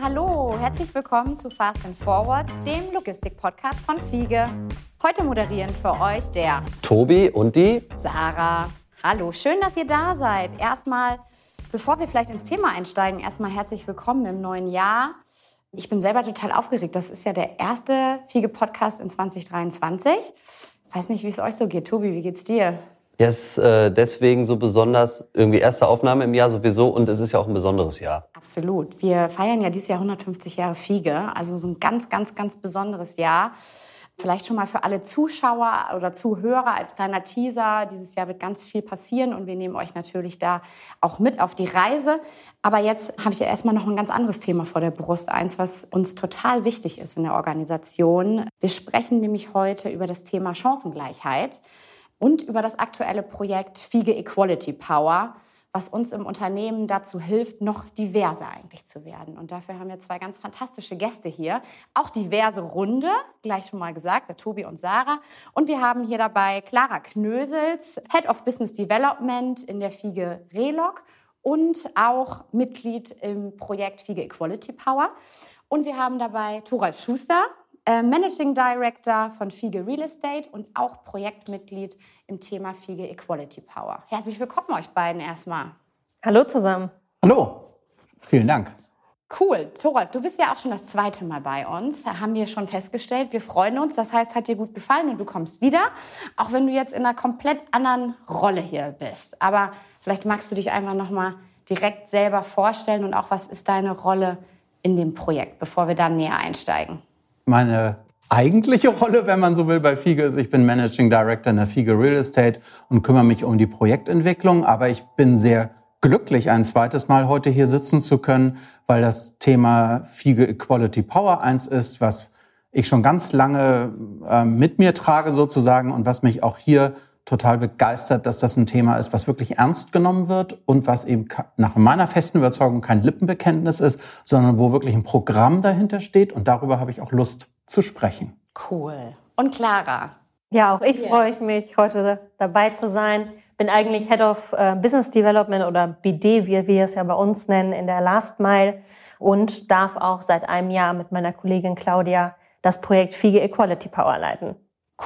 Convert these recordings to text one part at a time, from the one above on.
hallo, herzlich willkommen zu Fast and Forward, dem Logistik-Podcast von Fiege. Heute moderieren für euch der Tobi und die Sarah. Hallo, schön, dass ihr da seid. Erstmal, bevor wir vielleicht ins Thema einsteigen, erstmal herzlich willkommen im neuen Jahr. Ich bin selber total aufgeregt. Das ist ja der erste Fiege-Podcast in 2023. Ich weiß nicht, wie es euch so geht. Tobi, wie geht's dir? Ja, ist äh, deswegen so besonders, irgendwie erste Aufnahme im Jahr sowieso und es ist ja auch ein besonderes Jahr. Absolut. Wir feiern ja dieses Jahr 150 Jahre Fiege, also so ein ganz, ganz, ganz besonderes Jahr. Vielleicht schon mal für alle Zuschauer oder Zuhörer als kleiner Teaser. Dieses Jahr wird ganz viel passieren und wir nehmen euch natürlich da auch mit auf die Reise. Aber jetzt habe ich ja erstmal noch ein ganz anderes Thema vor der Brust. Eins, was uns total wichtig ist in der Organisation. Wir sprechen nämlich heute über das Thema Chancengleichheit und über das aktuelle Projekt Fiege Equality Power was uns im Unternehmen dazu hilft, noch diverser eigentlich zu werden. Und dafür haben wir zwei ganz fantastische Gäste hier. Auch diverse Runde, gleich schon mal gesagt, der Tobi und Sarah. Und wir haben hier dabei Clara Knösels, Head of Business Development in der FIGE Relog und auch Mitglied im Projekt FIGE Equality Power. Und wir haben dabei Thoralf Schuster, äh, Managing Director von FIGE Real Estate und auch Projektmitglied im Thema FIGE Equality Power. Herzlich willkommen euch beiden erstmal. Hallo zusammen. Hallo, vielen Dank. Cool. Thorolf, du bist ja auch schon das zweite Mal bei uns. Da haben wir schon festgestellt. Wir freuen uns. Das heißt, hat dir gut gefallen und du kommst wieder. Auch wenn du jetzt in einer komplett anderen Rolle hier bist. Aber vielleicht magst du dich einfach nochmal direkt selber vorstellen und auch, was ist deine Rolle in dem Projekt, bevor wir dann näher einsteigen? Meine eigentliche Rolle, wenn man so will, bei FIGE ist, ich bin Managing Director in der FIGE Real Estate und kümmere mich um die Projektentwicklung. Aber ich bin sehr glücklich, ein zweites Mal heute hier sitzen zu können, weil das Thema FIGE Equality Power eins ist, was ich schon ganz lange äh, mit mir trage sozusagen und was mich auch hier total begeistert, dass das ein Thema ist, was wirklich ernst genommen wird und was eben nach meiner festen Überzeugung kein Lippenbekenntnis ist, sondern wo wirklich ein Programm dahinter steht und darüber habe ich auch Lust zu sprechen. Cool. Und Clara? Ja, auch ich yeah. freue mich, heute dabei zu sein. Bin eigentlich Head of äh, Business Development oder BD, wie wir es ja bei uns nennen, in der Last Mile und darf auch seit einem Jahr mit meiner Kollegin Claudia das Projekt Fiege Equality Power leiten.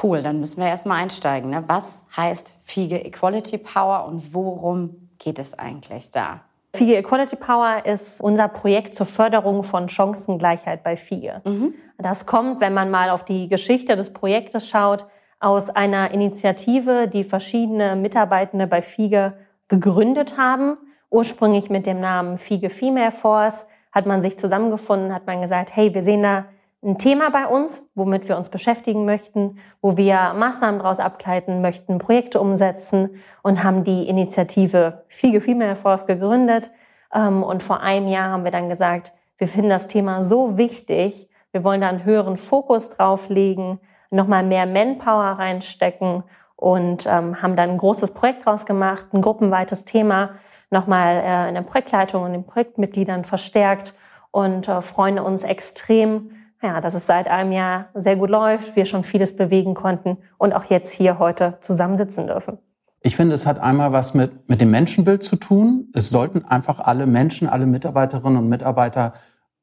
Cool, dann müssen wir erstmal einsteigen. Ne? Was heißt Fiege Equality Power und worum geht es eigentlich da? FIGE Equality Power ist unser Projekt zur Förderung von Chancengleichheit bei FIGE. Mhm. Das kommt, wenn man mal auf die Geschichte des Projektes schaut, aus einer Initiative, die verschiedene Mitarbeitende bei FIGE gegründet haben. Ursprünglich mit dem Namen FIGE Female Force hat man sich zusammengefunden, hat man gesagt, hey, wir sehen da ein Thema bei uns, womit wir uns beschäftigen möchten, wo wir Maßnahmen daraus ableiten möchten, Projekte umsetzen und haben die Initiative Fiege Female Force gegründet. Ähm, und vor einem Jahr haben wir dann gesagt, wir finden das Thema so wichtig, wir wollen da einen höheren Fokus drauf legen, nochmal mehr Manpower reinstecken und ähm, haben dann ein großes Projekt draus gemacht, ein gruppenweites Thema, nochmal äh, in der Projektleitung und den Projektmitgliedern verstärkt und äh, freuen uns extrem, ja, dass es seit einem Jahr sehr gut läuft, wir schon vieles bewegen konnten und auch jetzt hier heute zusammensitzen dürfen. Ich finde, es hat einmal was mit, mit dem Menschenbild zu tun. Es sollten einfach alle Menschen, alle Mitarbeiterinnen und Mitarbeiter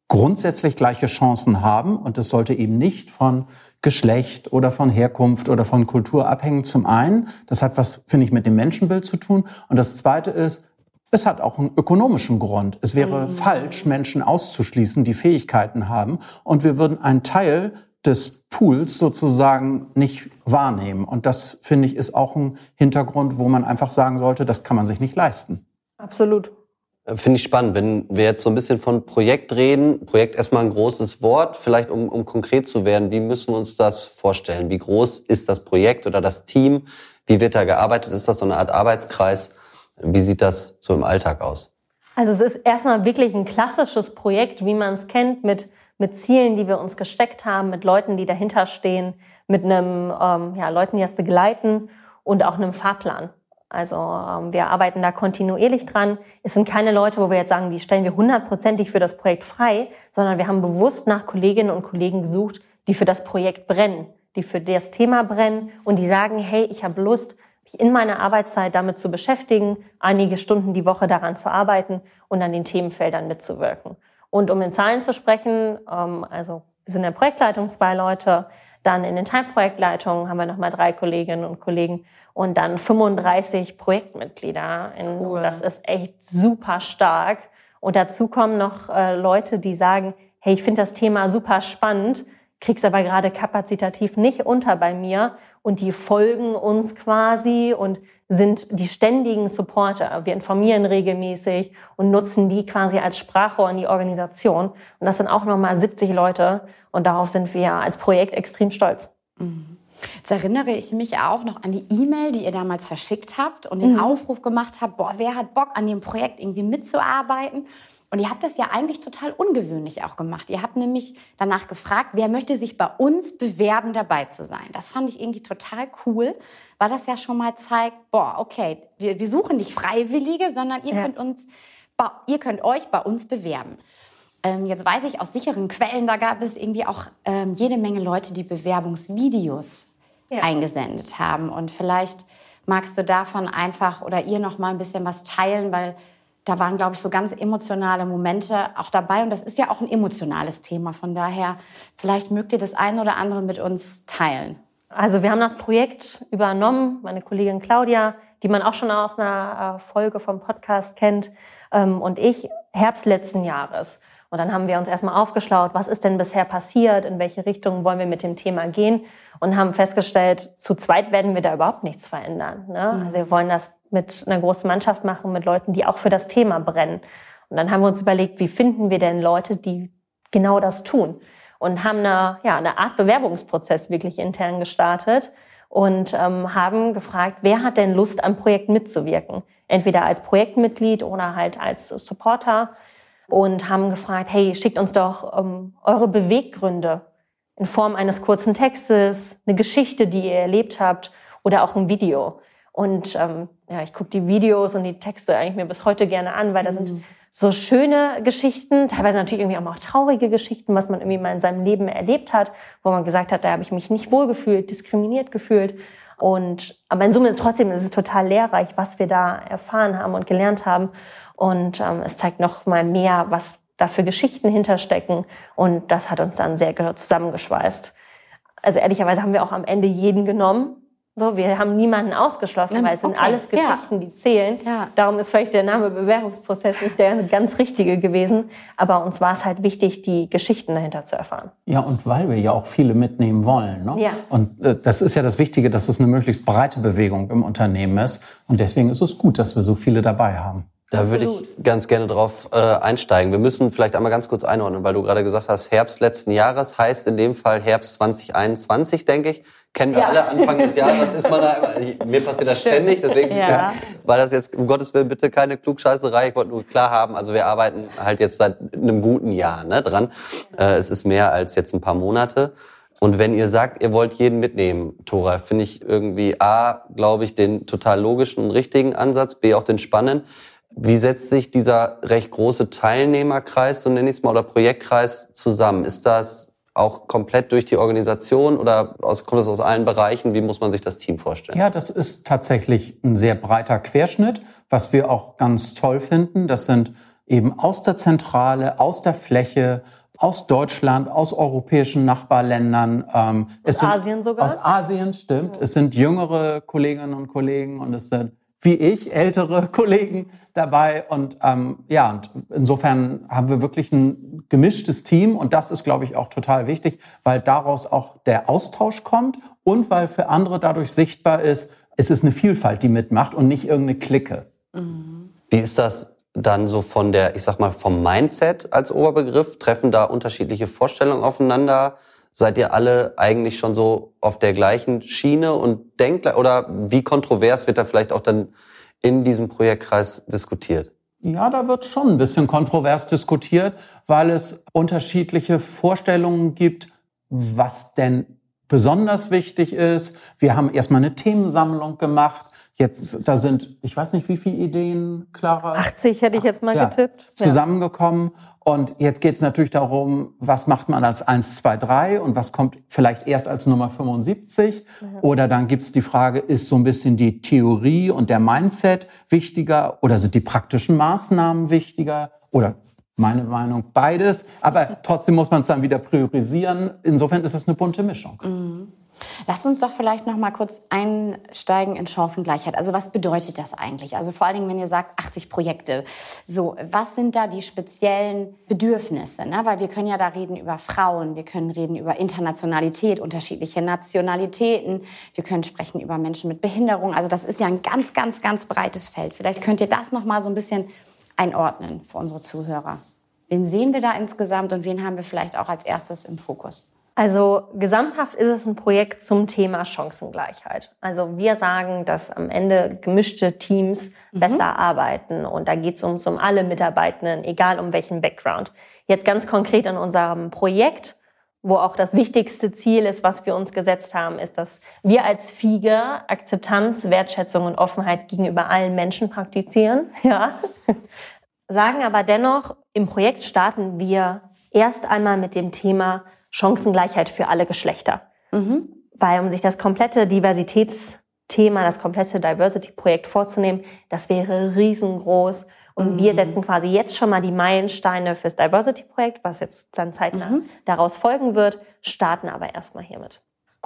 grundsätzlich gleiche Chancen haben. Und es sollte eben nicht von Geschlecht oder von Herkunft oder von Kultur abhängen zum einen. Das hat was, finde ich, mit dem Menschenbild zu tun. Und das zweite ist, es hat auch einen ökonomischen Grund. Es wäre mhm. falsch, Menschen auszuschließen, die Fähigkeiten haben. Und wir würden einen Teil des Pools sozusagen nicht wahrnehmen. Und das, finde ich, ist auch ein Hintergrund, wo man einfach sagen sollte, das kann man sich nicht leisten. Absolut. Äh, finde ich spannend, wenn wir jetzt so ein bisschen von Projekt reden. Projekt erstmal ein großes Wort. Vielleicht um, um konkret zu werden, wie müssen wir uns das vorstellen? Wie groß ist das Projekt oder das Team? Wie wird da gearbeitet? Ist das so eine Art Arbeitskreis? Wie sieht das so im Alltag aus? Also es ist erstmal wirklich ein klassisches Projekt, wie man es kennt, mit, mit Zielen, die wir uns gesteckt haben, mit Leuten, die dahinter stehen, mit einem, ähm, ja, Leuten, die das begleiten und auch einem Fahrplan. Also ähm, wir arbeiten da kontinuierlich dran. Es sind keine Leute, wo wir jetzt sagen, die stellen wir hundertprozentig für das Projekt frei, sondern wir haben bewusst nach Kolleginnen und Kollegen gesucht, die für das Projekt brennen, die für das Thema brennen und die sagen, hey, ich habe Lust, in meiner Arbeitszeit damit zu beschäftigen, einige Stunden die Woche daran zu arbeiten und an den Themenfeldern mitzuwirken. Und um in Zahlen zu sprechen, ähm, also wir sind in der Projektleitung zwei Leute, dann in den Teilprojektleitungen haben wir nochmal drei Kolleginnen und Kollegen und dann 35 Projektmitglieder. Cool. Das ist echt super stark. Und dazu kommen noch äh, Leute, die sagen, hey, ich finde das Thema super spannend, krieg's aber gerade kapazitativ nicht unter bei mir und die folgen uns quasi und sind die ständigen Supporter. Wir informieren regelmäßig und nutzen die quasi als Sprachrohr in die Organisation. Und das sind auch nochmal 70 Leute und darauf sind wir als Projekt extrem stolz. Mhm. Jetzt erinnere ich mich auch noch an die E-Mail, die ihr damals verschickt habt und den mhm. Aufruf gemacht habt, boah, wer hat Bock an dem Projekt irgendwie mitzuarbeiten? Und ihr habt das ja eigentlich total ungewöhnlich auch gemacht. Ihr habt nämlich danach gefragt, wer möchte sich bei uns bewerben, dabei zu sein. Das fand ich irgendwie total cool, weil das ja schon mal zeigt, boah, okay, wir, wir suchen nicht Freiwillige, sondern ihr ja. könnt uns, ihr könnt euch bei uns bewerben. Ähm, jetzt weiß ich aus sicheren Quellen, da gab es irgendwie auch ähm, jede Menge Leute, die Bewerbungsvideos ja. eingesendet haben. Und vielleicht magst du davon einfach oder ihr noch mal ein bisschen was teilen, weil da waren, glaube ich, so ganz emotionale Momente auch dabei. Und das ist ja auch ein emotionales Thema. Von daher, vielleicht mögt ihr das eine oder andere mit uns teilen. Also wir haben das Projekt übernommen, meine Kollegin Claudia, die man auch schon aus einer äh, Folge vom Podcast kennt, ähm, und ich Herbst letzten Jahres. Und dann haben wir uns erstmal aufgeschlaut, was ist denn bisher passiert, in welche Richtung wollen wir mit dem Thema gehen und haben festgestellt, zu zweit werden wir da überhaupt nichts verändern. Ne? Mhm. Also wir wollen das mit einer großen Mannschaft machen, mit Leuten, die auch für das Thema brennen. Und dann haben wir uns überlegt, wie finden wir denn Leute, die genau das tun? Und haben eine, ja, eine Art Bewerbungsprozess wirklich intern gestartet und ähm, haben gefragt, wer hat denn Lust am Projekt mitzuwirken? Entweder als Projektmitglied oder halt als Supporter und haben gefragt, hey, schickt uns doch ähm, eure Beweggründe in Form eines kurzen Textes, eine Geschichte, die ihr erlebt habt oder auch ein Video. Und ähm, ja, ich gucke die Videos und die Texte eigentlich mir bis heute gerne an, weil da sind mhm. so schöne Geschichten, teilweise natürlich irgendwie auch traurige Geschichten, was man irgendwie mal in seinem Leben erlebt hat, wo man gesagt hat, da habe ich mich nicht wohlgefühlt, diskriminiert gefühlt. Und aber in Summe trotzdem ist es total lehrreich, was wir da erfahren haben und gelernt haben. Und ähm, es zeigt noch mal mehr, was da für Geschichten hinterstecken. Und das hat uns dann sehr zusammengeschweißt. Also ehrlicherweise haben wir auch am Ende jeden genommen, so, wir haben niemanden ausgeschlossen, weil es sind alles Geschichten, ja. die zählen. Ja. Darum ist vielleicht der Name Bewerbungsprozess nicht der ganz richtige gewesen. Aber uns war es halt wichtig, die Geschichten dahinter zu erfahren. Ja, und weil wir ja auch viele mitnehmen wollen. Ne? Ja. Und äh, das ist ja das Wichtige, dass es eine möglichst breite Bewegung im Unternehmen ist. Und deswegen ist es gut, dass wir so viele dabei haben. Da würde ich ganz gerne drauf äh, einsteigen. Wir müssen vielleicht einmal ganz kurz einordnen, weil du gerade gesagt hast, Herbst letzten Jahres heißt in dem Fall Herbst 2021, denke ich. Kennen wir ja. alle Anfang des Jahres, ist man da immer, ich, mir passiert das Stimmt. ständig, deswegen. Ja, war das jetzt, um Gottes Willen, bitte keine Klugscheißerei, ich wollte nur klar haben, also wir arbeiten halt jetzt seit einem guten Jahr ne, dran. Äh, es ist mehr als jetzt ein paar Monate. Und wenn ihr sagt, ihr wollt jeden mitnehmen, Tora, finde ich irgendwie A, glaube ich, den total logischen und richtigen Ansatz, B, auch den spannenden. Wie setzt sich dieser recht große Teilnehmerkreis, so nenne ich es mal, oder Projektkreis zusammen? Ist das auch komplett durch die Organisation oder aus, kommt das aus allen Bereichen? Wie muss man sich das Team vorstellen? Ja, das ist tatsächlich ein sehr breiter Querschnitt, was wir auch ganz toll finden. Das sind eben aus der Zentrale, aus der Fläche, aus Deutschland, aus europäischen Nachbarländern. Ähm, aus sind, Asien sogar? Aus Asien, stimmt. Ja. Es sind jüngere Kolleginnen und Kollegen und es sind wie ich, ältere Kollegen dabei. Und ähm, ja, und insofern haben wir wirklich ein gemischtes Team und das ist, glaube ich, auch total wichtig, weil daraus auch der Austausch kommt und weil für andere dadurch sichtbar ist, es ist eine Vielfalt, die mitmacht und nicht irgendeine Clique. Mhm. Wie ist das dann so von der, ich sag mal, vom Mindset als Oberbegriff? Treffen da unterschiedliche Vorstellungen aufeinander? Seid ihr alle eigentlich schon so auf der gleichen Schiene und denkt, oder wie kontrovers wird da vielleicht auch dann in diesem Projektkreis diskutiert? Ja, da wird schon ein bisschen kontrovers diskutiert, weil es unterschiedliche Vorstellungen gibt, was denn besonders wichtig ist. Wir haben erstmal eine Themensammlung gemacht. Jetzt, da sind, ich weiß nicht, wie viele Ideen, Clara? 80 hätte ich jetzt mal ja, getippt. Zusammengekommen. Und jetzt geht es natürlich darum, was macht man als 1, 2, 3 und was kommt vielleicht erst als Nummer 75. Ja. Oder dann gibt es die Frage, ist so ein bisschen die Theorie und der Mindset wichtiger oder sind die praktischen Maßnahmen wichtiger? Oder meine Meinung beides. Aber trotzdem muss man es dann wieder priorisieren. Insofern ist es eine bunte Mischung. Mhm. Lass uns doch vielleicht noch mal kurz einsteigen in Chancengleichheit. Also was bedeutet das eigentlich? Also vor allen Dingen, wenn ihr sagt 80 Projekte. So, was sind da die speziellen Bedürfnisse? Ne? Weil wir können ja da reden über Frauen, wir können reden über Internationalität, unterschiedliche Nationalitäten, wir können sprechen über Menschen mit Behinderung. Also das ist ja ein ganz, ganz, ganz breites Feld. Vielleicht könnt ihr das noch mal so ein bisschen einordnen für unsere Zuhörer. Wen sehen wir da insgesamt und wen haben wir vielleicht auch als erstes im Fokus? Also gesamthaft ist es ein Projekt zum Thema Chancengleichheit. Also wir sagen, dass am Ende gemischte Teams mhm. besser arbeiten und da geht es um, um alle Mitarbeitenden, egal um welchen Background. Jetzt ganz konkret in unserem Projekt, wo auch das wichtigste Ziel ist, was wir uns gesetzt haben, ist, dass wir als FIGE Akzeptanz, Wertschätzung und Offenheit gegenüber allen Menschen praktizieren. Ja. Sagen aber dennoch, im Projekt starten wir erst einmal mit dem Thema Chancengleichheit für alle Geschlechter. Mhm. Weil um sich das komplette Diversitätsthema, das komplette Diversity-Projekt vorzunehmen, das wäre riesengroß. Und mhm. wir setzen quasi jetzt schon mal die Meilensteine fürs Diversity-Projekt, was jetzt dann zeitnah mhm. daraus folgen wird, starten aber erstmal hiermit.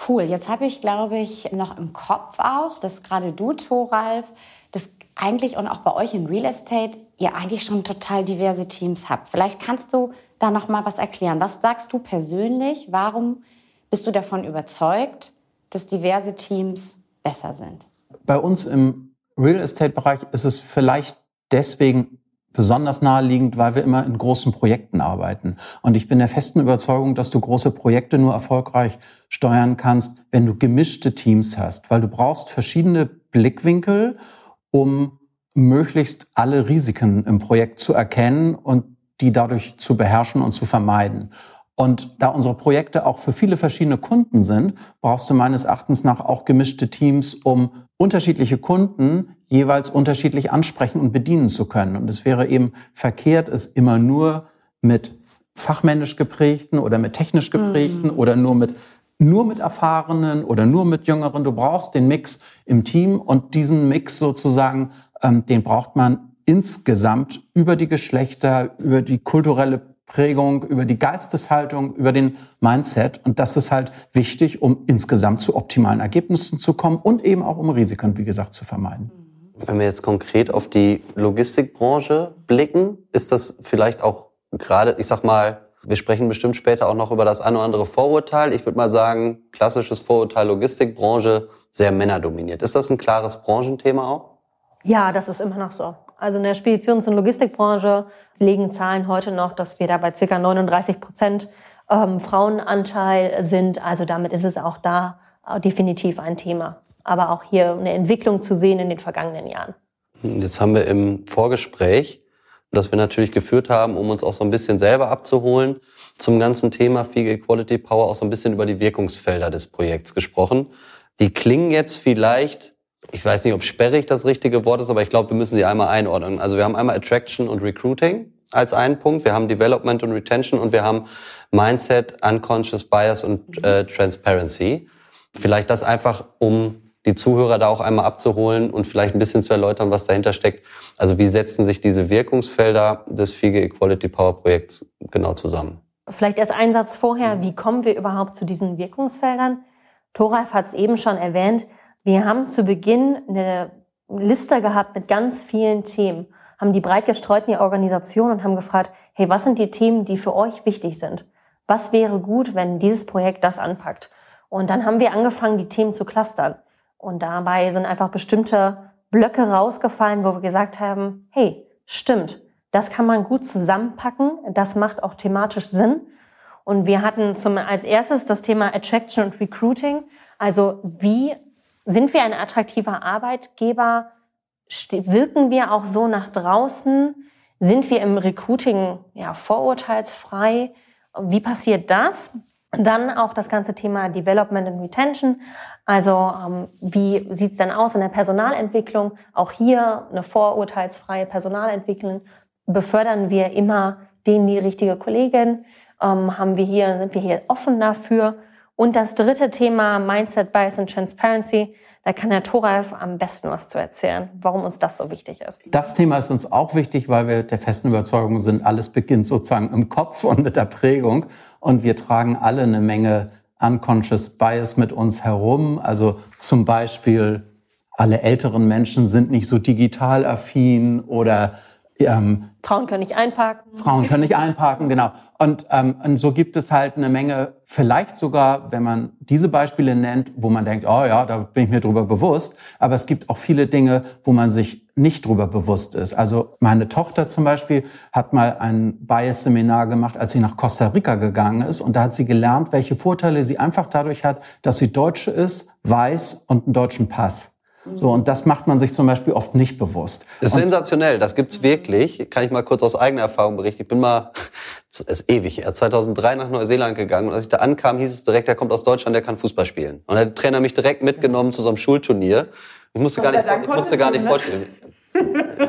Cool. Jetzt habe ich, glaube ich, noch im Kopf auch, dass gerade du, Thoralf, das eigentlich und auch bei euch in Real Estate ihr eigentlich schon total diverse Teams habt. Vielleicht kannst du da noch mal was erklären. Was sagst du persönlich? Warum bist du davon überzeugt, dass diverse Teams besser sind? Bei uns im Real Estate Bereich ist es vielleicht deswegen besonders naheliegend, weil wir immer in großen Projekten arbeiten. Und ich bin der festen Überzeugung, dass du große Projekte nur erfolgreich steuern kannst, wenn du gemischte Teams hast, weil du brauchst verschiedene Blickwinkel, um möglichst alle Risiken im Projekt zu erkennen und die dadurch zu beherrschen und zu vermeiden. Und da unsere Projekte auch für viele verschiedene Kunden sind, brauchst du meines Erachtens nach auch gemischte Teams, um unterschiedliche Kunden jeweils unterschiedlich ansprechen und bedienen zu können. Und es wäre eben verkehrt, es immer nur mit fachmännisch geprägten oder mit technisch geprägten mhm. oder nur mit nur mit Erfahrenen oder nur mit Jüngeren. Du brauchst den Mix im Team und diesen Mix sozusagen, ähm, den braucht man insgesamt über die Geschlechter, über die kulturelle Prägung, über die Geisteshaltung, über den Mindset. Und das ist halt wichtig, um insgesamt zu optimalen Ergebnissen zu kommen und eben auch um Risiken, wie gesagt, zu vermeiden. Wenn wir jetzt konkret auf die Logistikbranche blicken, ist das vielleicht auch gerade, ich sag mal, wir sprechen bestimmt später auch noch über das eine oder andere Vorurteil. Ich würde mal sagen, klassisches Vorurteil Logistikbranche, sehr männerdominiert. Ist das ein klares Branchenthema auch? Ja, das ist immer noch so. Also in der Speditions- und Logistikbranche legen Zahlen heute noch, dass wir da bei ca. 39 Prozent ähm, Frauenanteil sind. Also damit ist es auch da definitiv ein Thema. Aber auch hier eine Entwicklung zu sehen in den vergangenen Jahren. Jetzt haben wir im Vorgespräch, das wir natürlich geführt haben, um uns auch so ein bisschen selber abzuholen, zum ganzen Thema FIG Equality Power auch so ein bisschen über die Wirkungsfelder des Projekts gesprochen. Die klingen jetzt vielleicht ich weiß nicht, ob sperrig das richtige Wort ist, aber ich glaube, wir müssen sie einmal einordnen. Also wir haben einmal Attraction und Recruiting als einen Punkt, wir haben Development und Retention und wir haben Mindset, Unconscious Bias und äh, Transparency. Vielleicht das einfach, um die Zuhörer da auch einmal abzuholen und vielleicht ein bisschen zu erläutern, was dahinter steckt. Also wie setzen sich diese Wirkungsfelder des FIGE Equality Power Projekts genau zusammen? Vielleicht erst ein Satz vorher, wie kommen wir überhaupt zu diesen Wirkungsfeldern? Thoralf hat es eben schon erwähnt, wir haben zu Beginn eine Liste gehabt mit ganz vielen Themen, haben die breit gestreut in die Organisation und haben gefragt, hey, was sind die Themen, die für euch wichtig sind? Was wäre gut, wenn dieses Projekt das anpackt? Und dann haben wir angefangen, die Themen zu clustern. Und dabei sind einfach bestimmte Blöcke rausgefallen, wo wir gesagt haben, hey, stimmt, das kann man gut zusammenpacken, das macht auch thematisch Sinn. Und wir hatten zum, als erstes das Thema Attraction und Recruiting. Also wie sind wir ein attraktiver Arbeitgeber? Wirken wir auch so nach draußen? Sind wir im Recruiting ja, vorurteilsfrei? Wie passiert das? Dann auch das ganze Thema Development and Retention. Also ähm, wie sieht's denn aus in der Personalentwicklung? Auch hier eine vorurteilsfreie Personalentwicklung. Befördern wir immer den, die richtige Kollegin? Ähm, haben wir hier, sind wir hier offen dafür? Und das dritte Thema, Mindset, Bias and Transparency, da kann der Thoralf am besten was zu erzählen, warum uns das so wichtig ist. Das Thema ist uns auch wichtig, weil wir der festen Überzeugung sind, alles beginnt sozusagen im Kopf und mit der Prägung. Und wir tragen alle eine Menge unconscious bias mit uns herum. Also zum Beispiel alle älteren Menschen sind nicht so digital affin oder ähm, Frauen können nicht einparken. Frauen können nicht einparken, genau. Und, ähm, und so gibt es halt eine Menge, vielleicht sogar, wenn man diese Beispiele nennt, wo man denkt, oh ja, da bin ich mir drüber bewusst. Aber es gibt auch viele Dinge, wo man sich nicht drüber bewusst ist. Also meine Tochter zum Beispiel hat mal ein Bias-Seminar gemacht, als sie nach Costa Rica gegangen ist. Und da hat sie gelernt, welche Vorteile sie einfach dadurch hat, dass sie Deutsche ist, weiß und einen deutschen Pass. So, und das macht man sich zum Beispiel oft nicht bewusst. Das ist und sensationell, das gibt's wirklich. Kann ich mal kurz aus eigener Erfahrung berichten. Ich bin mal, es ist ewig, er 2003 nach Neuseeland gegangen und als ich da ankam, hieß es direkt, er kommt aus Deutschland, der kann Fußball spielen. Und der Trainer mich direkt mitgenommen zu so einem Schulturnier. Ich musste gar nicht, ich musste gar nicht ne? vorstellen.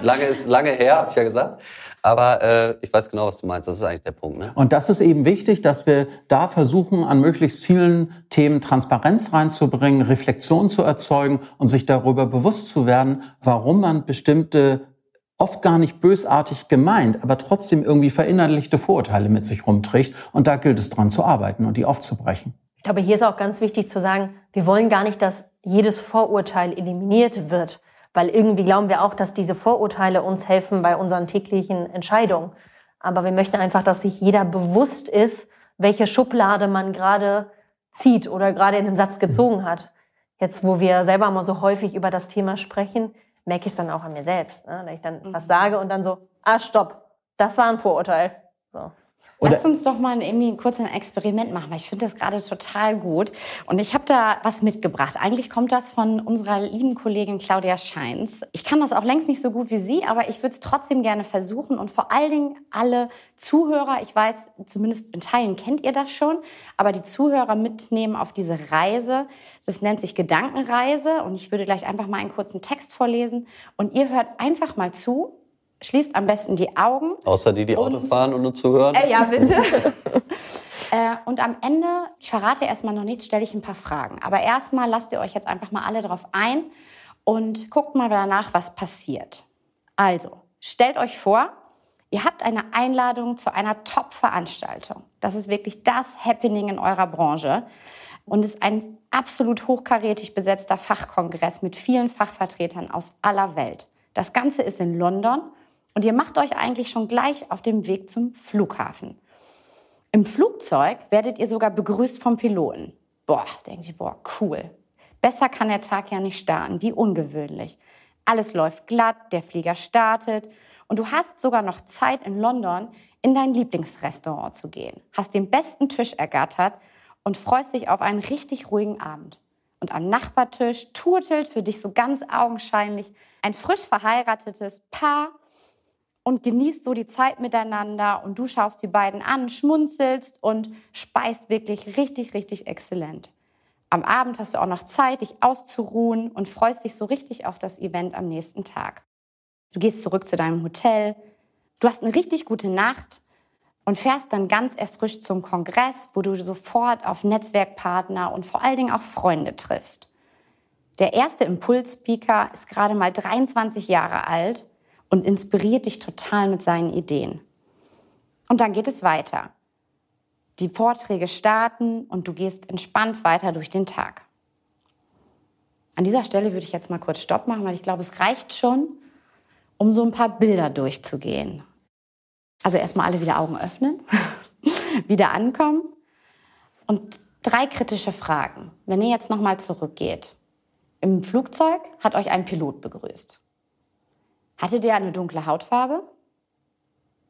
lange ist lange her, habe ich ja gesagt. Aber äh, ich weiß genau, was du meinst. Das ist eigentlich der Punkt. Ne? Und das ist eben wichtig, dass wir da versuchen, an möglichst vielen Themen Transparenz reinzubringen, Reflexion zu erzeugen und sich darüber bewusst zu werden, warum man bestimmte oft gar nicht bösartig gemeint, aber trotzdem irgendwie verinnerlichte Vorurteile mit sich rumträgt. Und da gilt es dran zu arbeiten und die aufzubrechen. Ich glaube, hier ist auch ganz wichtig zu sagen, wir wollen gar nicht, dass jedes Vorurteil eliminiert wird, weil irgendwie glauben wir auch, dass diese Vorurteile uns helfen bei unseren täglichen Entscheidungen. Aber wir möchten einfach, dass sich jeder bewusst ist, welche Schublade man gerade zieht oder gerade in den Satz gezogen hat. Jetzt, wo wir selber mal so häufig über das Thema sprechen, merke ich es dann auch an mir selbst. Ne? Wenn ich dann was sage und dann so, ah, stopp, das war ein Vorurteil. So. Oder Lasst uns doch mal irgendwie ein kurzes Experiment machen, weil ich finde das gerade total gut. Und ich habe da was mitgebracht. Eigentlich kommt das von unserer lieben Kollegin Claudia Scheins. Ich kann das auch längst nicht so gut wie sie, aber ich würde es trotzdem gerne versuchen. Und vor allen Dingen alle Zuhörer, ich weiß, zumindest in Teilen kennt ihr das schon, aber die Zuhörer mitnehmen auf diese Reise. Das nennt sich Gedankenreise. Und ich würde gleich einfach mal einen kurzen Text vorlesen. Und ihr hört einfach mal zu schließt am besten die Augen. Außer die, die und, Auto fahren und nur zuhören. Äh, ja, bitte. äh, und am Ende, ich verrate erstmal noch nichts, stelle ich ein paar Fragen. Aber erstmal lasst ihr euch jetzt einfach mal alle drauf ein und guckt mal danach, was passiert. Also, stellt euch vor, ihr habt eine Einladung zu einer Top-Veranstaltung. Das ist wirklich das Happening in eurer Branche und ist ein absolut hochkarätig besetzter Fachkongress mit vielen Fachvertretern aus aller Welt. Das Ganze ist in London und ihr macht euch eigentlich schon gleich auf dem Weg zum Flughafen. Im Flugzeug werdet ihr sogar begrüßt vom Piloten. Boah, denke ich, boah, cool. Besser kann der Tag ja nicht starten, wie ungewöhnlich. Alles läuft glatt, der Flieger startet und du hast sogar noch Zeit in London in dein Lieblingsrestaurant zu gehen, hast den besten Tisch ergattert und freust dich auf einen richtig ruhigen Abend. Und am Nachbartisch turtelt für dich so ganz augenscheinlich ein frisch verheiratetes Paar und genießt so die Zeit miteinander und du schaust die beiden an, schmunzelst und speist wirklich richtig, richtig exzellent. Am Abend hast du auch noch Zeit, dich auszuruhen und freust dich so richtig auf das Event am nächsten Tag. Du gehst zurück zu deinem Hotel, du hast eine richtig gute Nacht und fährst dann ganz erfrischt zum Kongress, wo du sofort auf Netzwerkpartner und vor allen Dingen auch Freunde triffst. Der erste Impulsspeaker ist gerade mal 23 Jahre alt und inspiriert dich total mit seinen Ideen. Und dann geht es weiter. Die Vorträge starten und du gehst entspannt weiter durch den Tag. An dieser Stelle würde ich jetzt mal kurz Stopp machen, weil ich glaube, es reicht schon, um so ein paar Bilder durchzugehen. Also erstmal alle wieder Augen öffnen, wieder ankommen und drei kritische Fragen. Wenn ihr jetzt nochmal zurückgeht. Im Flugzeug hat euch ein Pilot begrüßt. Hatte der eine dunkle Hautfarbe?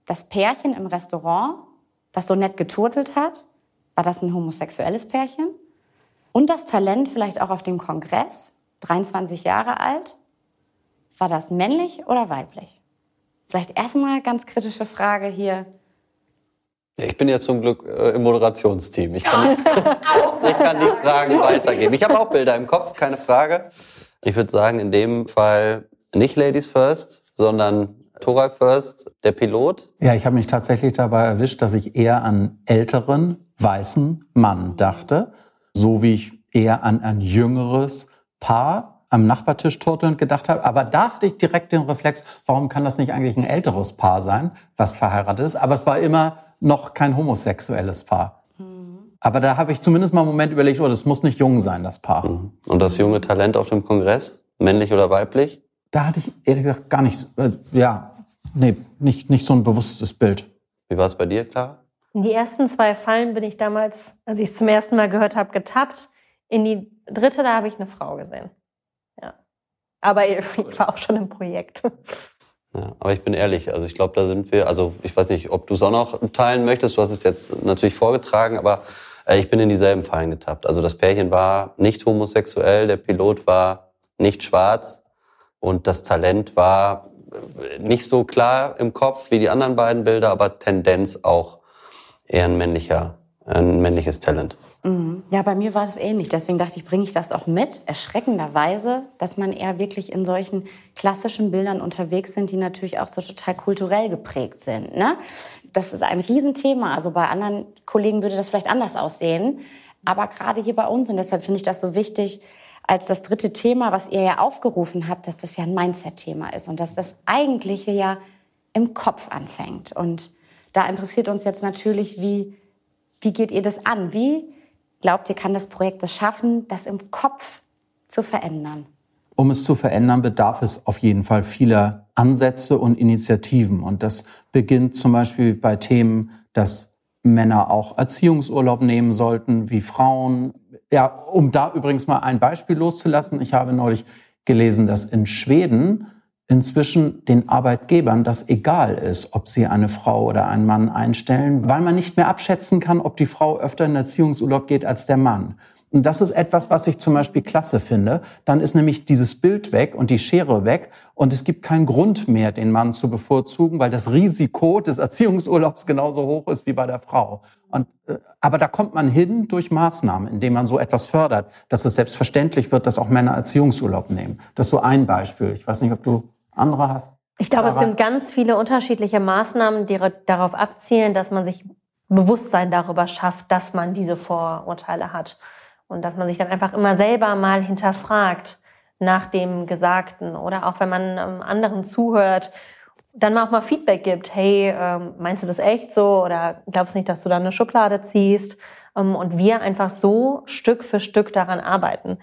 Das Pärchen im Restaurant, das so nett geturtelt hat, war das ein homosexuelles Pärchen? Und das Talent vielleicht auch auf dem Kongress, 23 Jahre alt, war das männlich oder weiblich? Vielleicht erstmal ganz kritische Frage hier. Ich bin ja zum Glück äh, im Moderationsteam. Ich kann, ich kann die Fragen weitergeben. Ich habe auch Bilder im Kopf, keine Frage. Ich würde sagen, in dem Fall nicht Ladies First, sondern Tora First, der Pilot. Ja, ich habe mich tatsächlich dabei erwischt, dass ich eher an älteren, weißen Mann dachte. so wie ich eher an ein jüngeres Paar am Nachbartisch turtelnd gedacht habe. Aber da hatte ich direkt den Reflex, warum kann das nicht eigentlich ein älteres Paar sein, was verheiratet ist? Aber es war immer noch kein homosexuelles Paar. Mhm. Aber da habe ich zumindest mal einen Moment überlegt, oh, das muss nicht jung sein, das Paar. Mhm. Und das junge Talent auf dem Kongress, männlich oder weiblich? Da hatte ich ehrlich gesagt gar nicht, äh, ja, nee, nicht, nicht so ein bewusstes Bild. Wie war es bei dir, klar? In die ersten zwei Fallen bin ich damals, als ich es zum ersten Mal gehört habe, getappt. In die dritte, da habe ich eine Frau gesehen. Ja. Aber ich war auch schon im Projekt. Ja, aber ich bin ehrlich, also ich glaube, da sind wir, also ich weiß nicht, ob du es auch noch teilen möchtest, du hast es jetzt natürlich vorgetragen, aber äh, ich bin in dieselben Fallen getappt. Also das Pärchen war nicht homosexuell, der Pilot war nicht schwarz und das Talent war äh, nicht so klar im Kopf wie die anderen beiden Bilder, aber Tendenz auch eher ein männlicher, ein männliches Talent. Mhm. Ja, bei mir war es ähnlich. Deswegen dachte ich, bringe ich das auch mit. Erschreckenderweise, dass man eher wirklich in solchen klassischen Bildern unterwegs sind, die natürlich auch so total kulturell geprägt sind. Ne? Das ist ein Riesenthema. Also bei anderen Kollegen würde das vielleicht anders aussehen. Aber gerade hier bei uns, und deshalb finde ich das so wichtig, als das dritte Thema, was ihr ja aufgerufen habt, dass das ja ein Mindset-Thema ist und dass das Eigentliche ja im Kopf anfängt. Und da interessiert uns jetzt natürlich, wie, wie geht ihr das an? Wie Glaubt ihr, kann das Projekt es schaffen, das im Kopf zu verändern? Um es zu verändern, bedarf es auf jeden Fall vieler Ansätze und Initiativen. Und das beginnt zum Beispiel bei Themen, dass Männer auch Erziehungsurlaub nehmen sollten, wie Frauen. Ja, um da übrigens mal ein Beispiel loszulassen. Ich habe neulich gelesen, dass in Schweden inzwischen den Arbeitgebern das egal ist, ob sie eine Frau oder einen Mann einstellen, weil man nicht mehr abschätzen kann, ob die Frau öfter in Erziehungsurlaub geht als der Mann. Und das ist etwas, was ich zum Beispiel klasse finde. Dann ist nämlich dieses Bild weg und die Schere weg und es gibt keinen Grund mehr, den Mann zu bevorzugen, weil das Risiko des Erziehungsurlaubs genauso hoch ist wie bei der Frau. Und, äh, aber da kommt man hin durch Maßnahmen, indem man so etwas fördert, dass es selbstverständlich wird, dass auch Männer Erziehungsurlaub nehmen. Das ist so ein Beispiel. Ich weiß nicht, ob du andere hast. Ich glaube, es sind ganz viele unterschiedliche Maßnahmen, die darauf abzielen, dass man sich Bewusstsein darüber schafft, dass man diese Vorurteile hat. Und dass man sich dann einfach immer selber mal hinterfragt nach dem Gesagten. Oder auch wenn man ähm, anderen zuhört, dann mal auch mal Feedback gibt. Hey, ähm, meinst du das echt so? Oder glaubst du nicht, dass du da eine Schublade ziehst? Ähm, und wir einfach so Stück für Stück daran arbeiten.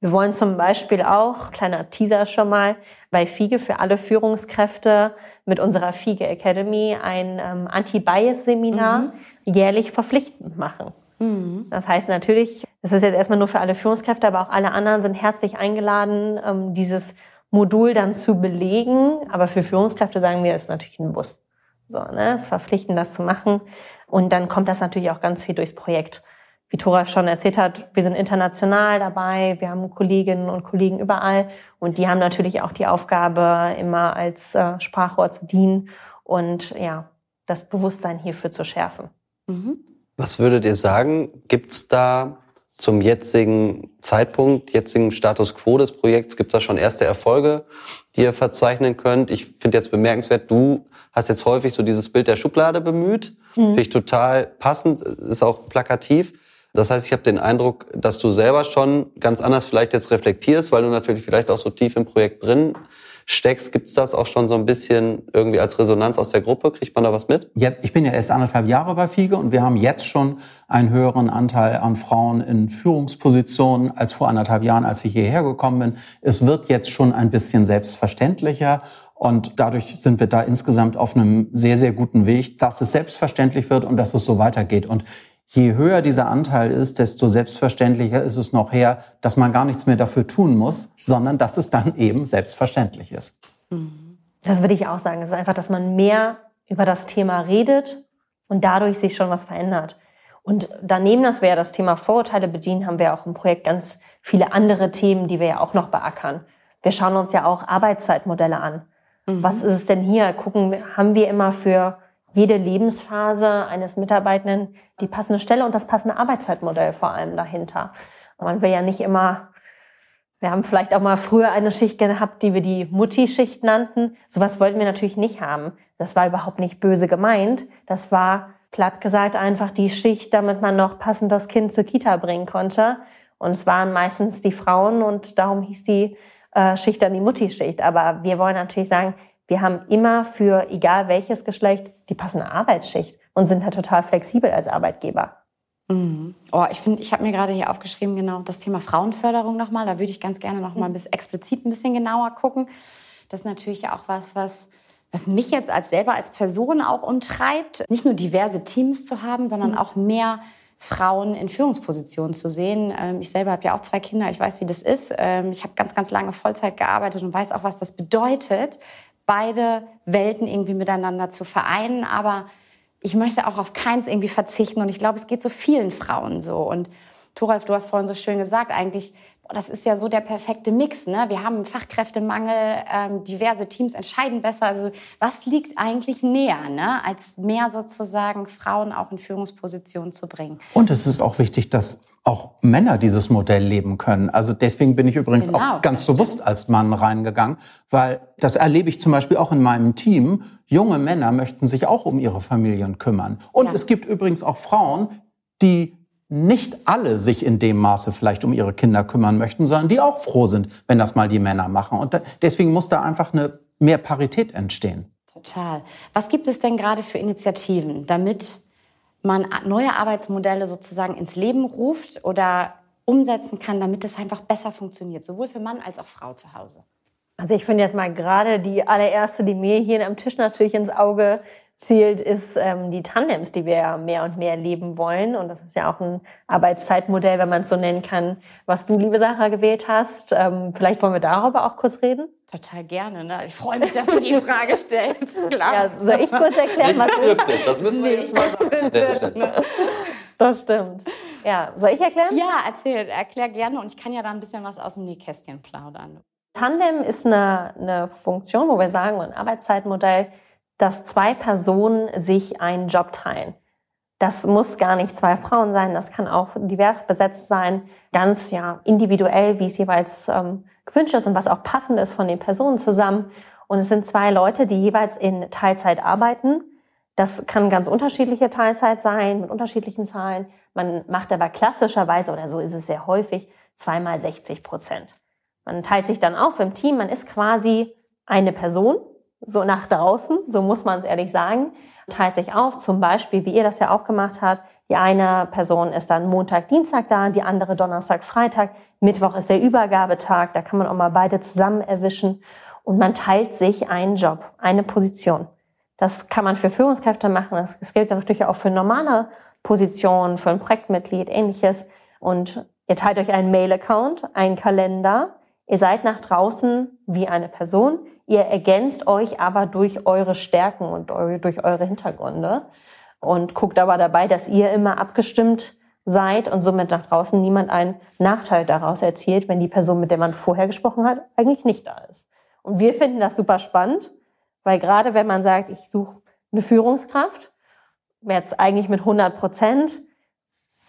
Wir wollen zum Beispiel auch, kleiner Teaser schon mal, bei FIGE für alle Führungskräfte mit unserer FIGE Academy ein ähm, Anti-Bias-Seminar mhm. jährlich verpflichtend machen. Mhm. Das heißt natürlich, das ist jetzt erstmal nur für alle Führungskräfte, aber auch alle anderen sind herzlich eingeladen, ähm, dieses Modul dann zu belegen. Aber für Führungskräfte sagen wir, ist natürlich ein Bus. So, ne, es verpflichten, das zu machen. Und dann kommt das natürlich auch ganz viel durchs Projekt wie Thora schon erzählt hat, wir sind international dabei, wir haben Kolleginnen und Kollegen überall und die haben natürlich auch die Aufgabe, immer als äh, Sprachrohr zu dienen und ja, das Bewusstsein hierfür zu schärfen. Mhm. Was würdet ihr sagen, gibt's da zum jetzigen Zeitpunkt, jetzigen Status quo des Projekts, gibt's da schon erste Erfolge, die ihr verzeichnen könnt? Ich finde jetzt bemerkenswert, du hast jetzt häufig so dieses Bild der Schublade bemüht. Mhm. Finde ich total passend, ist auch plakativ. Das heißt, ich habe den Eindruck, dass du selber schon ganz anders vielleicht jetzt reflektierst, weil du natürlich vielleicht auch so tief im Projekt drin steckst. Gibt es das auch schon so ein bisschen irgendwie als Resonanz aus der Gruppe? Kriegt man da was mit? Ja, ich bin ja erst anderthalb Jahre bei FIGE und wir haben jetzt schon einen höheren Anteil an Frauen in Führungspositionen als vor anderthalb Jahren, als ich hierher gekommen bin. Es wird jetzt schon ein bisschen selbstverständlicher. Und dadurch sind wir da insgesamt auf einem sehr, sehr guten Weg, dass es selbstverständlich wird und dass es so weitergeht. Und Je höher dieser Anteil ist, desto selbstverständlicher ist es noch her, dass man gar nichts mehr dafür tun muss, sondern dass es dann eben selbstverständlich ist. Das würde ich auch sagen. Es ist einfach, dass man mehr über das Thema redet und dadurch sich schon was verändert. Und daneben, dass wir ja das Thema Vorurteile bedienen, haben wir auch im Projekt ganz viele andere Themen, die wir ja auch noch beackern. Wir schauen uns ja auch Arbeitszeitmodelle an. Mhm. Was ist es denn hier? Gucken, haben wir immer für jede Lebensphase eines Mitarbeitenden die passende Stelle und das passende Arbeitszeitmodell vor allem dahinter. man will ja nicht immer, wir haben vielleicht auch mal früher eine Schicht gehabt, die wir die Mutti-Schicht nannten. Sowas wollten wir natürlich nicht haben. Das war überhaupt nicht böse gemeint. Das war platt gesagt einfach die Schicht, damit man noch passend das Kind zur Kita bringen konnte. Und es waren meistens die Frauen und darum hieß die äh, Schicht dann die Mutti-Schicht. Aber wir wollen natürlich sagen, wir haben immer für egal welches Geschlecht die passende Arbeitsschicht und sind da total flexibel als Arbeitgeber. Mhm. Oh, ich finde, ich habe mir gerade hier aufgeschrieben, genau das Thema Frauenförderung nochmal. Da würde ich ganz gerne nochmal ein bisschen explizit ein bisschen genauer gucken. Das ist natürlich auch was, was, was mich jetzt als selber als Person auch umtreibt. Nicht nur diverse Teams zu haben, sondern mhm. auch mehr Frauen in Führungspositionen zu sehen. Ähm, ich selber habe ja auch zwei Kinder, ich weiß, wie das ist. Ähm, ich habe ganz, ganz lange Vollzeit gearbeitet und weiß auch, was das bedeutet, beide Welten irgendwie miteinander zu vereinen. Aber ich möchte auch auf keins irgendwie verzichten. Und ich glaube, es geht so vielen Frauen so. Und Thoralf, du hast vorhin so schön gesagt, eigentlich das ist ja so der perfekte Mix. Ne? Wir haben Fachkräftemangel, ähm, diverse Teams entscheiden besser. Also was liegt eigentlich näher, ne? als mehr sozusagen Frauen auch in Führungspositionen zu bringen? Und es ist auch wichtig, dass auch Männer dieses Modell leben können. Also deswegen bin ich übrigens genau, auch ganz bewusst als Mann reingegangen, weil das erlebe ich zum Beispiel auch in meinem Team. Junge Männer möchten sich auch um ihre Familien kümmern. Und ja. es gibt übrigens auch Frauen, die nicht alle sich in dem Maße vielleicht um ihre Kinder kümmern möchten, sondern die auch froh sind, wenn das mal die Männer machen. Und deswegen muss da einfach eine mehr Parität entstehen. Total. Was gibt es denn gerade für Initiativen, damit man neue Arbeitsmodelle sozusagen ins Leben ruft oder umsetzen kann, damit es einfach besser funktioniert, sowohl für Mann als auch Frau zu Hause? Also ich finde jetzt mal gerade die allererste, die mir hier am Tisch natürlich ins Auge zielt, ist ähm, die Tandems, die wir ja mehr und mehr leben wollen. Und das ist ja auch ein Arbeitszeitmodell, wenn man es so nennen kann, was du, liebe Sarah, gewählt hast. Ähm, vielleicht wollen wir darüber auch kurz reden? Total gerne. Ne? Ich freue mich, dass du die Frage stellst. Klar. Ja, soll ich kurz erklären, was ist? Das müssen wir jetzt mal sagen. Das stimmt. Ja, soll ich erklären? Ja, erzähl, erklär gerne und ich kann ja da ein bisschen was aus dem Nähkästchen plaudern. Tandem ist eine, eine Funktion, wo wir sagen, ein Arbeitszeitmodell, dass zwei Personen sich einen Job teilen. Das muss gar nicht zwei Frauen sein, das kann auch divers besetzt sein, ganz ja individuell, wie es jeweils ähm, gewünscht ist und was auch passend ist von den Personen zusammen. Und es sind zwei Leute, die jeweils in Teilzeit arbeiten. Das kann ganz unterschiedliche Teilzeit sein, mit unterschiedlichen Zahlen. Man macht aber klassischerweise, oder so ist es sehr häufig, zweimal 60 Prozent. Man teilt sich dann auf im Team, man ist quasi eine Person, so nach draußen, so muss man es ehrlich sagen, teilt sich auf, zum Beispiel, wie ihr das ja auch gemacht habt, die eine Person ist dann Montag, Dienstag da, die andere Donnerstag, Freitag, Mittwoch ist der Übergabetag, da kann man auch mal beide zusammen erwischen und man teilt sich einen Job, eine Position. Das kann man für Führungskräfte machen, das gilt natürlich auch für normale Positionen, für ein Projektmitglied, ähnliches. Und ihr teilt euch einen Mail-Account, einen Kalender, Ihr seid nach draußen wie eine Person. Ihr ergänzt euch aber durch eure Stärken und durch eure Hintergründe und guckt aber dabei, dass ihr immer abgestimmt seid und somit nach draußen niemand einen Nachteil daraus erzielt, wenn die Person, mit der man vorher gesprochen hat, eigentlich nicht da ist. Und wir finden das super spannend, weil gerade wenn man sagt, ich suche eine Führungskraft, jetzt eigentlich mit 100 Prozent,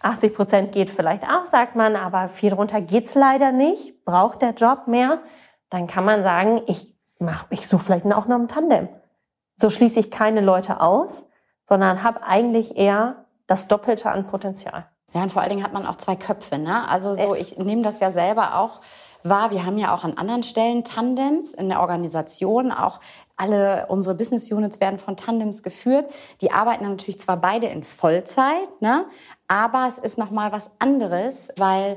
80 Prozent geht vielleicht auch, sagt man, aber viel drunter geht's leider nicht. Braucht der Job mehr? Dann kann man sagen, ich mach, ich suche vielleicht auch noch ein Tandem. So schließe ich keine Leute aus, sondern habe eigentlich eher das Doppelte an Potenzial. Ja, und vor allen Dingen hat man auch zwei Köpfe. Ne? Also so, ich nehme das ja selber auch wahr. Wir haben ja auch an anderen Stellen Tandems in der Organisation. Auch alle unsere Business Units werden von Tandems geführt. Die arbeiten natürlich zwar beide in Vollzeit, ne? Aber es ist noch mal was anderes, weil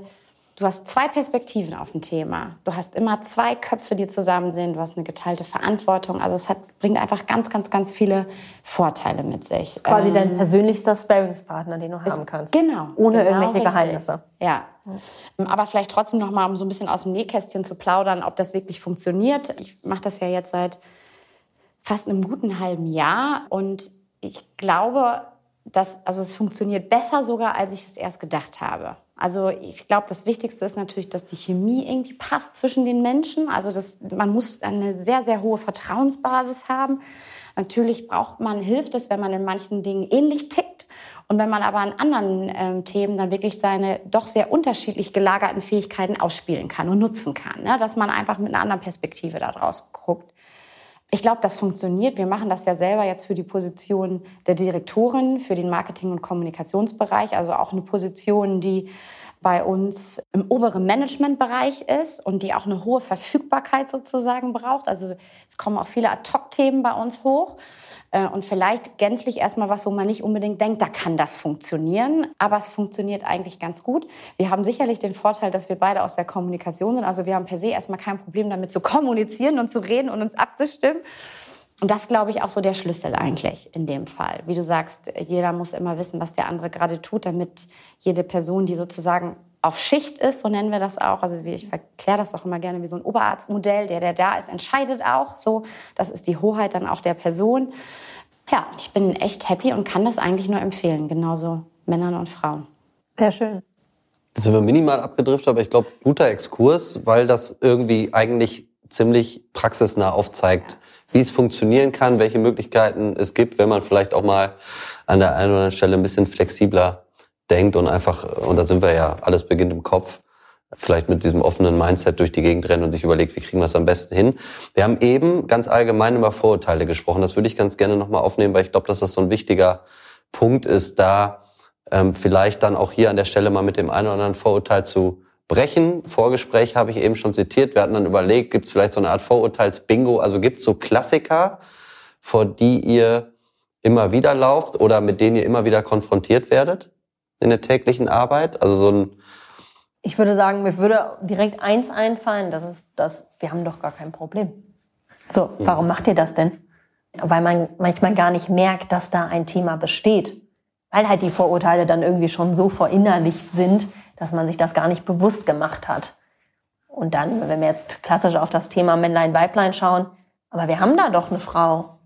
du hast zwei Perspektiven auf ein Thema. Du hast immer zwei Köpfe, die zusammen sind. Du hast eine geteilte Verantwortung. Also es hat, bringt einfach ganz, ganz, ganz viele Vorteile mit sich. quasi ähm, dein persönlichster Sparringspartner, den du haben ist, kannst. Genau. Ohne genau irgendwelche richtig. Geheimnisse. Ja. Aber vielleicht trotzdem noch mal, um so ein bisschen aus dem Nähkästchen zu plaudern, ob das wirklich funktioniert. Ich mache das ja jetzt seit fast einem guten halben Jahr und ich glaube, das, also es funktioniert besser sogar, als ich es erst gedacht habe. Also ich glaube, das Wichtigste ist natürlich, dass die Chemie irgendwie passt zwischen den Menschen. Also das, man muss eine sehr, sehr hohe Vertrauensbasis haben. Natürlich braucht man, hilft es, wenn man in manchen Dingen ähnlich tickt. Und wenn man aber an anderen ähm, Themen dann wirklich seine doch sehr unterschiedlich gelagerten Fähigkeiten ausspielen kann und nutzen kann. Ne? Dass man einfach mit einer anderen Perspektive daraus guckt. Ich glaube, das funktioniert. Wir machen das ja selber jetzt für die Position der Direktorin, für den Marketing- und Kommunikationsbereich. Also auch eine Position, die bei uns im oberen Managementbereich ist und die auch eine hohe Verfügbarkeit sozusagen braucht. Also es kommen auch viele Ad-Hoc-Themen bei uns hoch. Äh, und vielleicht gänzlich erstmal was, wo man nicht unbedingt denkt, da kann das funktionieren. Aber es funktioniert eigentlich ganz gut. Wir haben sicherlich den Vorteil, dass wir beide aus der Kommunikation sind. Also wir haben per se erstmal kein Problem damit zu kommunizieren und zu reden und uns abzustimmen. Und das glaube ich auch so der Schlüssel eigentlich in dem Fall. Wie du sagst, jeder muss immer wissen, was der andere gerade tut, damit jede Person, die sozusagen auf Schicht ist, so nennen wir das auch. Also ich verkläre das auch immer gerne wie so ein Oberarztmodell. Der, der da ist, entscheidet auch so. Das ist die Hoheit dann auch der Person. Ja, ich bin echt happy und kann das eigentlich nur empfehlen. Genauso Männern und Frauen. Sehr schön. Das sind wir minimal abgedriftet, aber ich glaube, guter Exkurs, weil das irgendwie eigentlich ziemlich praxisnah aufzeigt, wie es funktionieren kann, welche Möglichkeiten es gibt, wenn man vielleicht auch mal an der einen oder anderen Stelle ein bisschen flexibler denkt und einfach, und da sind wir ja, alles beginnt im Kopf, vielleicht mit diesem offenen Mindset durch die Gegend rennen und sich überlegt, wie kriegen wir es am besten hin. Wir haben eben ganz allgemein über Vorurteile gesprochen. Das würde ich ganz gerne nochmal aufnehmen, weil ich glaube, dass das so ein wichtiger Punkt ist, da ähm, vielleicht dann auch hier an der Stelle mal mit dem einen oder anderen Vorurteil zu brechen. Vorgespräch habe ich eben schon zitiert. Wir hatten dann überlegt, gibt es vielleicht so eine Art Vorurteils-Bingo? Also gibt es so Klassiker, vor die ihr immer wieder lauft oder mit denen ihr immer wieder konfrontiert werdet in der täglichen Arbeit? Also so ein ich würde sagen, mir würde direkt eins einfallen, das ist das, wir haben doch gar kein Problem. So, warum macht ihr das denn? Weil man manchmal gar nicht merkt, dass da ein Thema besteht. Weil halt die Vorurteile dann irgendwie schon so verinnerlicht sind, dass man sich das gar nicht bewusst gemacht hat. Und dann, wenn wir jetzt klassisch auf das Thema Männlein, Weiblein schauen, aber wir haben da doch eine Frau.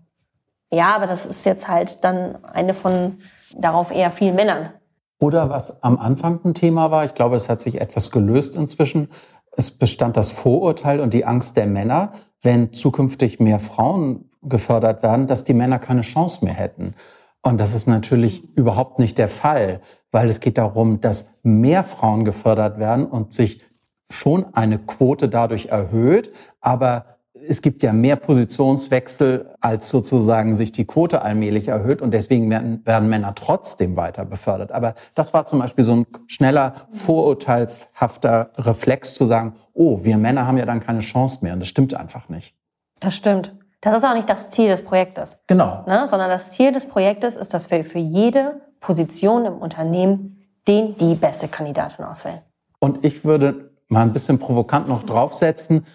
Ja, aber das ist jetzt halt dann eine von darauf eher vielen Männern. Oder was am Anfang ein Thema war, ich glaube, es hat sich etwas gelöst inzwischen. Es bestand das Vorurteil und die Angst der Männer, wenn zukünftig mehr Frauen gefördert werden, dass die Männer keine Chance mehr hätten. Und das ist natürlich überhaupt nicht der Fall, weil es geht darum, dass mehr Frauen gefördert werden und sich schon eine Quote dadurch erhöht, aber es gibt ja mehr Positionswechsel, als sozusagen sich die Quote allmählich erhöht und deswegen werden, Männer trotzdem weiter befördert. Aber das war zum Beispiel so ein schneller, vorurteilshafter Reflex zu sagen, oh, wir Männer haben ja dann keine Chance mehr und das stimmt einfach nicht. Das stimmt. Das ist auch nicht das Ziel des Projektes. Genau. Ne? Sondern das Ziel des Projektes ist, dass wir für jede Position im Unternehmen den die beste Kandidatin auswählen. Und ich würde mal ein bisschen provokant noch draufsetzen,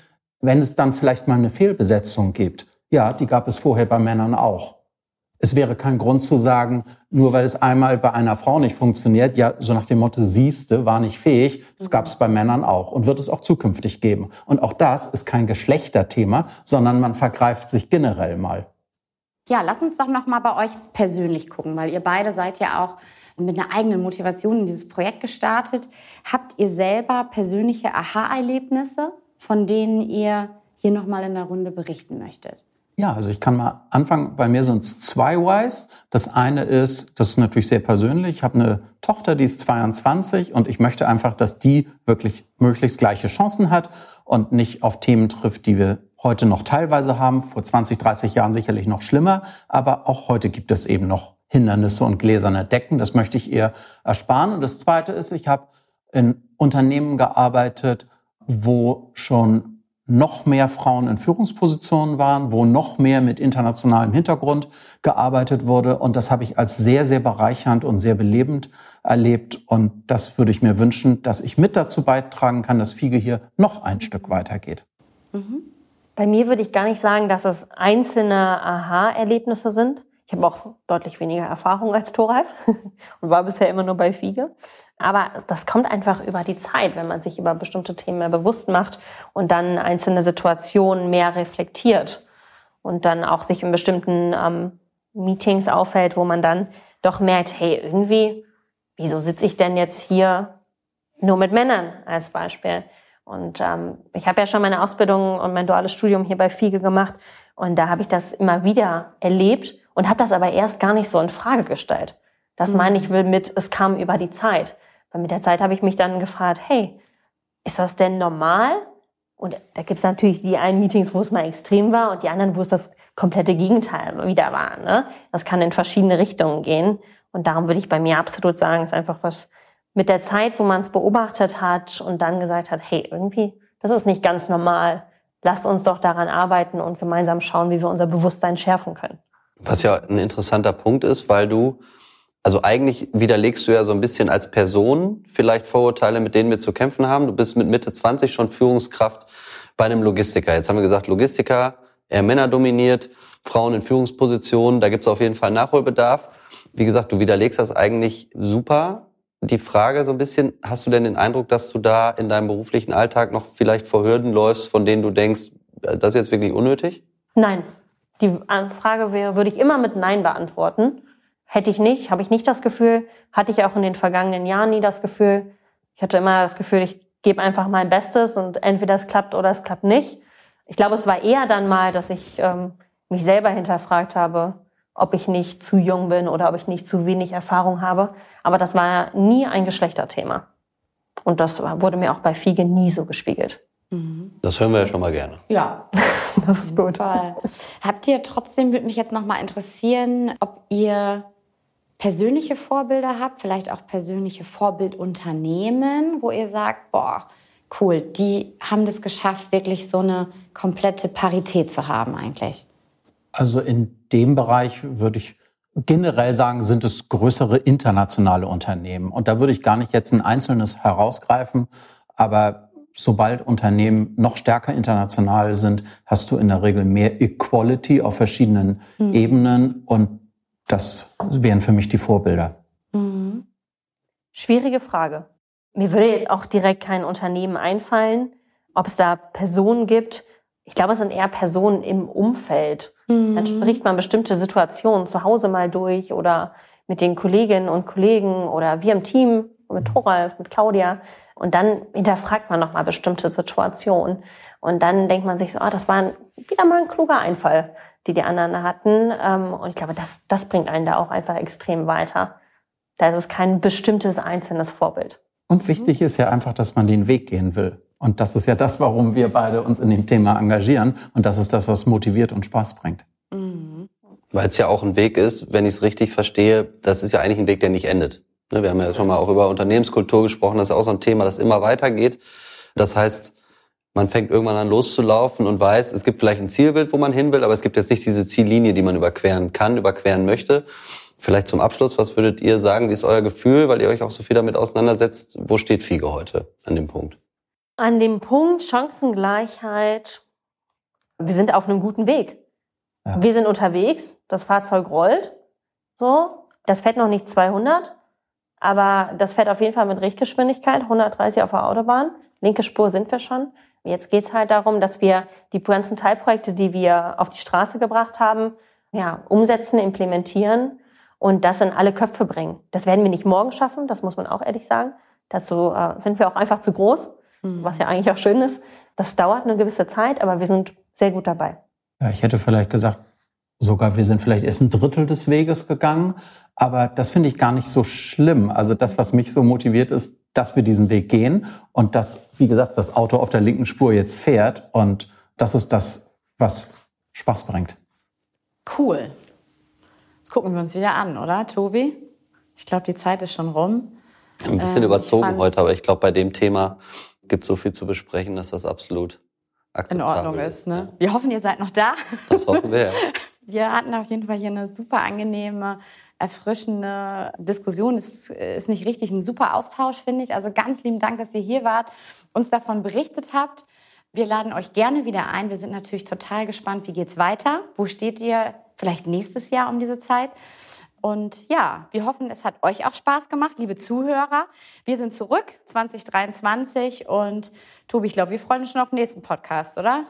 wenn es dann vielleicht mal eine Fehlbesetzung gibt. Ja, die gab es vorher bei Männern auch. Es wäre kein Grund zu sagen, nur weil es einmal bei einer Frau nicht funktioniert, ja, so nach dem Motto, siehste, war nicht fähig, das gab es bei Männern auch und wird es auch zukünftig geben. Und auch das ist kein Geschlechterthema, sondern man vergreift sich generell mal. Ja, lass uns doch noch mal bei euch persönlich gucken, weil ihr beide seid ja auch mit einer eigenen Motivation in dieses Projekt gestartet. Habt ihr selber persönliche Aha-Erlebnisse, von denen ihr hier noch mal in der Runde berichten möchtet? Ja, also ich kann mal anfangen. Bei mir sind es zwei Whys. Das eine ist, das ist natürlich sehr persönlich. Ich habe eine Tochter, die ist 22 und ich möchte einfach, dass die wirklich möglichst gleiche Chancen hat und nicht auf Themen trifft, die wir heute noch teilweise haben. Vor 20, 30 Jahren sicherlich noch schlimmer. Aber auch heute gibt es eben noch Hindernisse und gläserne Decken. Das möchte ich ihr ersparen. Und das zweite ist, ich habe in Unternehmen gearbeitet, wo schon noch mehr Frauen in Führungspositionen waren, wo noch mehr mit internationalem Hintergrund gearbeitet wurde. Und das habe ich als sehr, sehr bereichernd und sehr belebend erlebt. Und das würde ich mir wünschen, dass ich mit dazu beitragen kann, dass Fiege hier noch ein Stück weitergeht. Mhm. Bei mir würde ich gar nicht sagen, dass es einzelne Aha-Erlebnisse sind. Ich habe auch deutlich weniger Erfahrung als Thoralf und war bisher immer nur bei Fiege. Aber das kommt einfach über die Zeit, wenn man sich über bestimmte Themen mehr bewusst macht und dann einzelne Situationen mehr reflektiert und dann auch sich in bestimmten ähm, Meetings aufhält, wo man dann doch merkt, hey, irgendwie, wieso sitze ich denn jetzt hier nur mit Männern als Beispiel? Und ähm, ich habe ja schon meine Ausbildung und mein duales Studium hier bei Fiege gemacht und da habe ich das immer wieder erlebt und habe das aber erst gar nicht so in Frage gestellt. Das mhm. meine ich will mit, es kam über die Zeit. Weil mit der Zeit habe ich mich dann gefragt, hey, ist das denn normal? Und da gibt es natürlich die einen Meetings, wo es mal extrem war und die anderen, wo es das komplette Gegenteil wieder war. Ne? Das kann in verschiedene Richtungen gehen. Und darum würde ich bei mir absolut sagen, ist einfach was mit der Zeit, wo man es beobachtet hat und dann gesagt hat, hey, irgendwie, das ist nicht ganz normal. Lasst uns doch daran arbeiten und gemeinsam schauen, wie wir unser Bewusstsein schärfen können. Was ja ein interessanter Punkt ist, weil du, also eigentlich widerlegst du ja so ein bisschen als Person vielleicht Vorurteile, mit denen wir zu kämpfen haben. Du bist mit Mitte 20 schon Führungskraft bei einem Logistiker. Jetzt haben wir gesagt, Logistiker, eher Männer dominiert, Frauen in Führungspositionen, da gibt es auf jeden Fall Nachholbedarf. Wie gesagt, du widerlegst das eigentlich super. Die Frage so ein bisschen, hast du denn den Eindruck, dass du da in deinem beruflichen Alltag noch vielleicht vor Hürden läufst, von denen du denkst, äh, das ist jetzt wirklich unnötig? Nein. Die Frage wäre, würde ich immer mit Nein beantworten. Hätte ich nicht, habe ich nicht das Gefühl, hatte ich auch in den vergangenen Jahren nie das Gefühl. Ich hatte immer das Gefühl, ich gebe einfach mein Bestes und entweder es klappt oder es klappt nicht. Ich glaube, es war eher dann mal, dass ich ähm, mich selber hinterfragt habe, ob ich nicht zu jung bin oder ob ich nicht zu wenig Erfahrung habe. Aber das war nie ein Geschlechterthema. Und das wurde mir auch bei Fiege nie so gespiegelt. Mhm. Das hören wir ja schon mal gerne. Ja, das ist gut. Fall. Habt ihr trotzdem, würde mich jetzt noch mal interessieren, ob ihr persönliche Vorbilder habt, vielleicht auch persönliche Vorbildunternehmen, wo ihr sagt, boah, cool, die haben das geschafft, wirklich so eine komplette Parität zu haben eigentlich. Also in dem Bereich würde ich generell sagen, sind es größere internationale Unternehmen. Und da würde ich gar nicht jetzt ein einzelnes herausgreifen, aber sobald Unternehmen noch stärker international sind, hast du in der Regel mehr Equality auf verschiedenen mhm. Ebenen und das wären für mich die Vorbilder. Mhm. Schwierige Frage. Mir würde jetzt auch direkt kein Unternehmen einfallen, ob es da Personen gibt. Ich glaube, es sind eher Personen im Umfeld Mhm. Dann spricht man bestimmte Situationen zu Hause mal durch oder mit den Kolleginnen und Kollegen oder wir im Team, mit Thoralf, mit Claudia. Und dann hinterfragt man nochmal bestimmte Situationen. Und dann denkt man sich so, ah, das war ein, wieder mal ein kluger Einfall, die die anderen hatten. Ähm, und ich glaube, das, das bringt einen da auch einfach extrem weiter. Da ist es kein bestimmtes einzelnes Vorbild. Und wichtig ist ja einfach, dass man den Weg gehen will. Und das ist ja das, warum wir beide uns in dem Thema engagieren. Und das ist das, was motiviert und Spaß bringt. Mhm. Weil es ja auch ein Weg ist, wenn ich es richtig verstehe, das ist ja eigentlich ein Weg, der nicht endet. Ne, wir haben ja schon mal auch über Unternehmenskultur gesprochen, das ist auch so ein Thema, das immer weitergeht. Das heißt, man fängt irgendwann an loszulaufen und weiß, es gibt vielleicht ein Zielbild, wo man hin will, aber es gibt jetzt nicht diese Ziellinie, die man überqueren kann, überqueren möchte. Vielleicht zum Abschluss, was würdet ihr sagen, wie ist euer Gefühl, weil ihr euch auch so viel damit auseinandersetzt? Wo steht Fiege heute an dem Punkt? An dem Punkt Chancengleichheit, wir sind auf einem guten Weg. Ja. Wir sind unterwegs, das Fahrzeug rollt, so, das fährt noch nicht 200, aber das fährt auf jeden Fall mit Richtgeschwindigkeit, 130 auf der Autobahn. Linke Spur sind wir schon. Jetzt geht's halt darum, dass wir die ganzen Teilprojekte, die wir auf die Straße gebracht haben, ja, umsetzen, implementieren und das in alle Köpfe bringen. Das werden wir nicht morgen schaffen, das muss man auch ehrlich sagen. Dazu äh, sind wir auch einfach zu groß was ja eigentlich auch schön ist. Das dauert eine gewisse Zeit, aber wir sind sehr gut dabei. Ja, ich hätte vielleicht gesagt, sogar wir sind vielleicht erst ein Drittel des Weges gegangen, aber das finde ich gar nicht so schlimm. Also das, was mich so motiviert, ist, dass wir diesen Weg gehen und dass, wie gesagt, das Auto auf der linken Spur jetzt fährt und das ist das, was Spaß bringt. Cool. Jetzt gucken wir uns wieder an, oder, Tobi? Ich glaube, die Zeit ist schon rum. Ein bisschen ähm, überzogen heute, aber ich glaube, bei dem Thema gibt so viel zu besprechen, dass das absolut in Ordnung ist. Ne? Wir hoffen, ihr seid noch da. Das hoffen wir. Ja. Wir hatten auf jeden Fall hier eine super angenehme, erfrischende Diskussion. Es ist nicht richtig ein super Austausch, finde ich. Also ganz lieben Dank, dass ihr hier wart, uns davon berichtet habt. Wir laden euch gerne wieder ein. Wir sind natürlich total gespannt, wie geht's weiter? Wo steht ihr vielleicht nächstes Jahr um diese Zeit? Und ja, wir hoffen, es hat euch auch Spaß gemacht, liebe Zuhörer. Wir sind zurück 2023 und Tobi, ich glaube, wir freuen uns schon auf den nächsten Podcast, oder?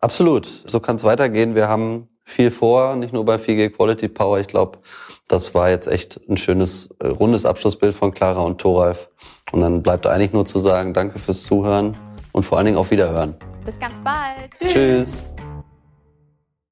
Absolut. So kann es weitergehen. Wir haben viel vor, nicht nur bei 4G Quality Power. Ich glaube, das war jetzt echt ein schönes, äh, rundes Abschlussbild von Clara und Thoralf. Und dann bleibt eigentlich nur zu sagen, danke fürs Zuhören und vor allen Dingen auf Wiederhören. Bis ganz bald. Tschüss. Tschüss.